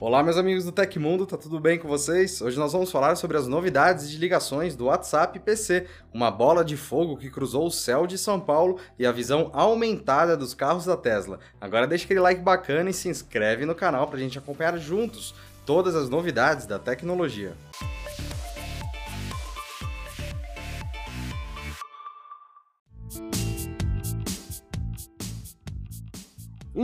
Olá, meus amigos do Tecmundo, tá tudo bem com vocês? Hoje nós vamos falar sobre as novidades de ligações do WhatsApp PC, uma bola de fogo que cruzou o céu de São Paulo e a visão aumentada dos carros da Tesla. Agora deixa aquele like bacana e se inscreve no canal pra gente acompanhar juntos todas as novidades da tecnologia.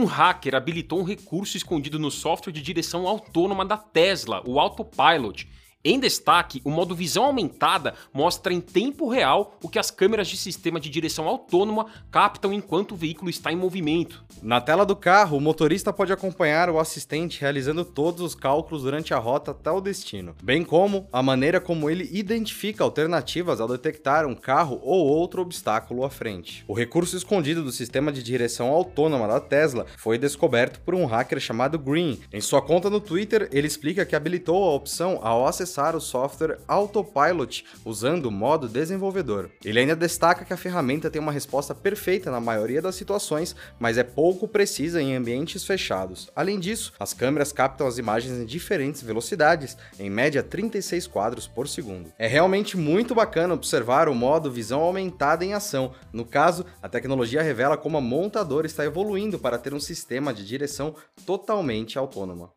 Um hacker habilitou um recurso escondido no software de direção autônoma da Tesla, o Autopilot, em destaque, o modo visão aumentada mostra em tempo real o que as câmeras de sistema de direção autônoma captam enquanto o veículo está em movimento. Na tela do carro, o motorista pode acompanhar o assistente realizando todos os cálculos durante a rota até o destino, bem como a maneira como ele identifica alternativas ao detectar um carro ou outro obstáculo à frente. O recurso escondido do sistema de direção autônoma da Tesla foi descoberto por um hacker chamado Green. Em sua conta no Twitter, ele explica que habilitou a opção ao acessar acessar o software Autopilot usando o modo desenvolvedor. Ele ainda destaca que a ferramenta tem uma resposta perfeita na maioria das situações, mas é pouco precisa em ambientes fechados. Além disso, as câmeras captam as imagens em diferentes velocidades, em média 36 quadros por segundo. É realmente muito bacana observar o modo visão aumentada em ação. No caso, a tecnologia revela como a montadora está evoluindo para ter um sistema de direção totalmente autônoma.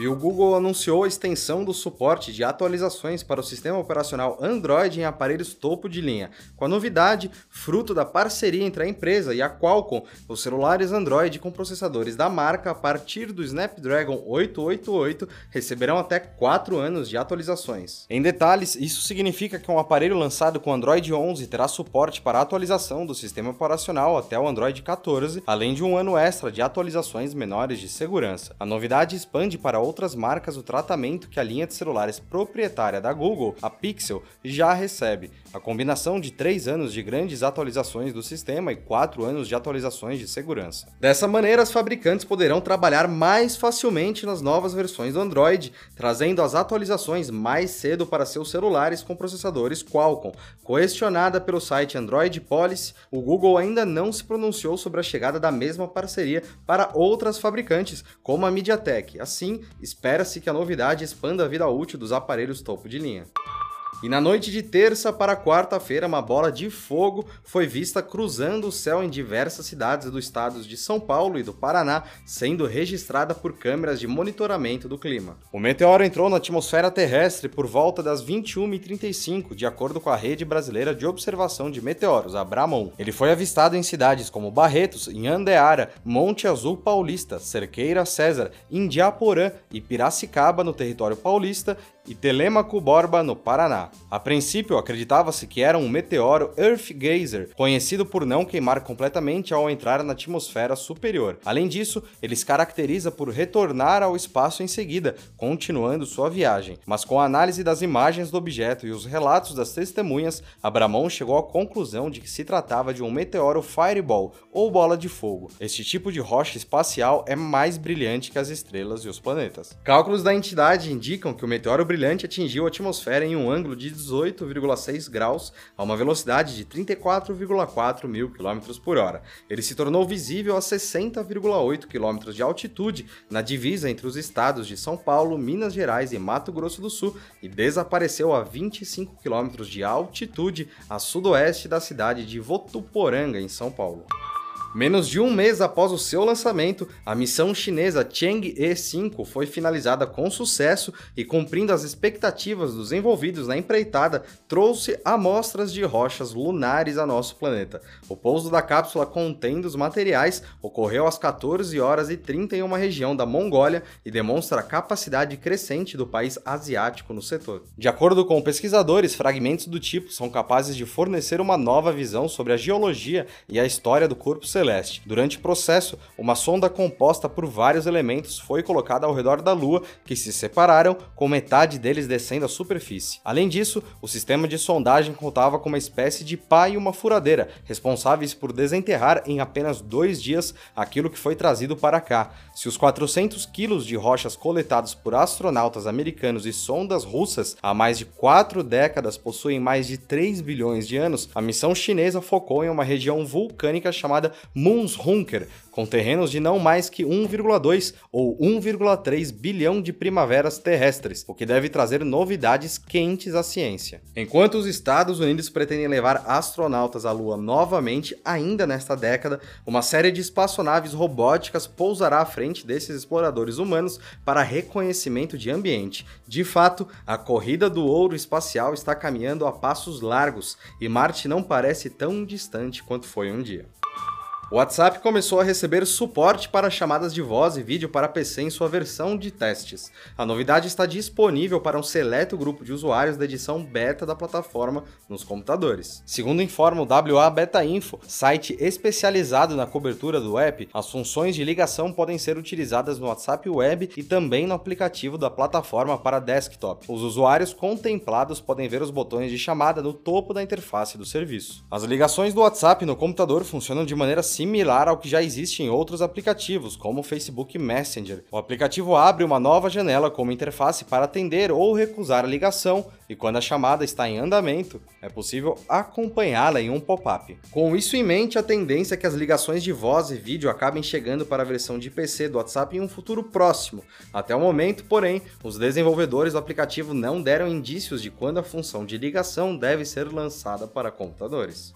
E o Google anunciou a extensão do suporte de atualizações para o sistema operacional Android em aparelhos topo de linha, com a novidade fruto da parceria entre a empresa e a Qualcomm, os celulares Android com processadores da marca a partir do Snapdragon 888 receberão até 4 anos de atualizações. Em detalhes, isso significa que um aparelho lançado com Android 11 terá suporte para atualização do sistema operacional até o Android 14, além de um ano extra de atualizações menores de segurança. A novidade expande para outras marcas o tratamento que a linha de celulares proprietária da Google, a Pixel, já recebe. A combinação de 3 anos de grandes atualizações do sistema e 4 anos de atualizações de segurança. Dessa maneira, os fabricantes poderão trabalhar mais facilmente nas novas versões do Android, trazendo as atualizações mais cedo para seus celulares com processadores Qualcomm. Questionada pelo site Android Policy, o Google ainda não se pronunciou sobre a chegada da mesma parceria para outras fabricantes, como a MediaTek. Assim, espera-se que a novidade expanda a vida útil dos aparelhos topo de linha. E na noite de terça para quarta-feira, uma bola de fogo foi vista cruzando o céu em diversas cidades dos estados de São Paulo e do Paraná, sendo registrada por câmeras de monitoramento do clima. O meteoro entrou na atmosfera terrestre por volta das 21h35, de acordo com a Rede Brasileira de Observação de Meteoros, a Bramon. Ele foi avistado em cidades como Barretos, Andeara, Monte Azul Paulista, Cerqueira César, Indiaporã e Piracicaba, no território paulista, e Telêmaco Borba, no Paraná. A princípio, acreditava-se que era um meteoro Earth Gazer, conhecido por não queimar completamente ao entrar na atmosfera superior. Além disso, ele se caracteriza por retornar ao espaço em seguida, continuando sua viagem. Mas com a análise das imagens do objeto e os relatos das testemunhas, Abramon chegou à conclusão de que se tratava de um meteoro Fireball, ou bola de fogo. Este tipo de rocha espacial é mais brilhante que as estrelas e os planetas. Cálculos da entidade indicam que o meteoro brilhante atingiu a atmosfera em um ângulo de 18,6 graus a uma velocidade de 34,4 mil km por hora. Ele se tornou visível a 60,8 km de altitude na divisa entre os estados de São Paulo, Minas Gerais e Mato Grosso do Sul e desapareceu a 25 km de altitude a sudoeste da cidade de Votuporanga, em São Paulo. Menos de um mês após o seu lançamento, a missão chinesa Chang'e 5 foi finalizada com sucesso e, cumprindo as expectativas dos envolvidos na empreitada, trouxe amostras de rochas lunares a nosso planeta. O pouso da cápsula contendo os materiais ocorreu às 14 horas e 30 em uma região da Mongólia e demonstra a capacidade crescente do país asiático no setor. De acordo com pesquisadores, fragmentos do tipo são capazes de fornecer uma nova visão sobre a geologia e a história do corpo celeste celeste. Durante o processo, uma sonda composta por vários elementos foi colocada ao redor da Lua, que se separaram, com metade deles descendo à superfície. Além disso, o sistema de sondagem contava com uma espécie de pá e uma furadeira, responsáveis por desenterrar em apenas dois dias aquilo que foi trazido para cá. Se os 400 quilos de rochas coletados por astronautas americanos e sondas russas há mais de quatro décadas possuem mais de 3 bilhões de anos, a missão chinesa focou em uma região vulcânica chamada Moonsrunker, com terrenos de não mais que 1,2 ou 1,3 bilhão de primaveras terrestres, o que deve trazer novidades quentes à ciência. Enquanto os Estados Unidos pretendem levar astronautas à Lua novamente ainda nesta década, uma série de espaçonaves robóticas pousará à frente desses exploradores humanos para reconhecimento de ambiente. De fato, a corrida do ouro espacial está caminhando a passos largos e Marte não parece tão distante quanto foi um dia. O WhatsApp começou a receber suporte para chamadas de voz e vídeo para PC em sua versão de testes. A novidade está disponível para um seleto grupo de usuários da edição beta da plataforma nos computadores. Segundo informa o WA Beta Info, site especializado na cobertura do app, as funções de ligação podem ser utilizadas no WhatsApp Web e também no aplicativo da plataforma para desktop. Os usuários contemplados podem ver os botões de chamada no topo da interface do serviço. As ligações do WhatsApp no computador funcionam de maneira simples similar ao que já existe em outros aplicativos, como o Facebook Messenger. O aplicativo abre uma nova janela como interface para atender ou recusar a ligação, e quando a chamada está em andamento, é possível acompanhá-la em um pop-up. Com isso em mente, a tendência é que as ligações de voz e vídeo acabem chegando para a versão de PC do WhatsApp em um futuro próximo. Até o momento, porém, os desenvolvedores do aplicativo não deram indícios de quando a função de ligação deve ser lançada para computadores.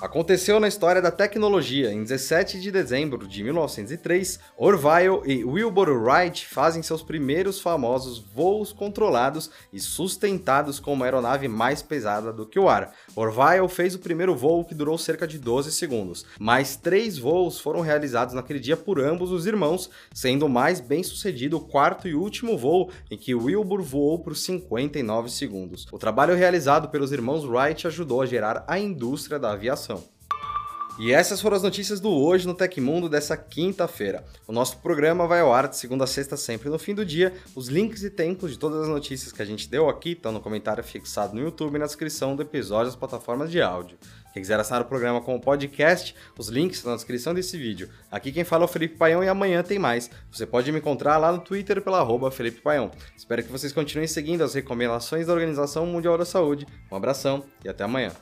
Aconteceu na história da tecnologia. Em 17 de dezembro de 1903, Orville e Wilbur Wright fazem seus primeiros famosos voos controlados e sustentados com uma aeronave mais pesada do que o ar. Orville fez o primeiro voo que durou cerca de 12 segundos. Mais três voos foram realizados naquele dia por ambos os irmãos, sendo o mais bem sucedido o quarto e último voo, em que Wilbur voou por 59 segundos. O trabalho realizado pelos irmãos Wright ajudou a gerar a indústria da aviação. E essas foram as notícias do Hoje no Tecmundo dessa quinta-feira. O nosso programa vai ao ar de segunda a sexta, sempre no fim do dia. Os links e tempos de todas as notícias que a gente deu aqui estão no comentário fixado no YouTube e na descrição do episódio das plataformas de áudio. Quem quiser assinar o programa como podcast, os links estão na descrição desse vídeo. Aqui quem fala é o Felipe Paião e amanhã tem mais. Você pode me encontrar lá no Twitter pela arroba Felipe Paião. Espero que vocês continuem seguindo as recomendações da Organização Mundial da Saúde. Um abração e até amanhã.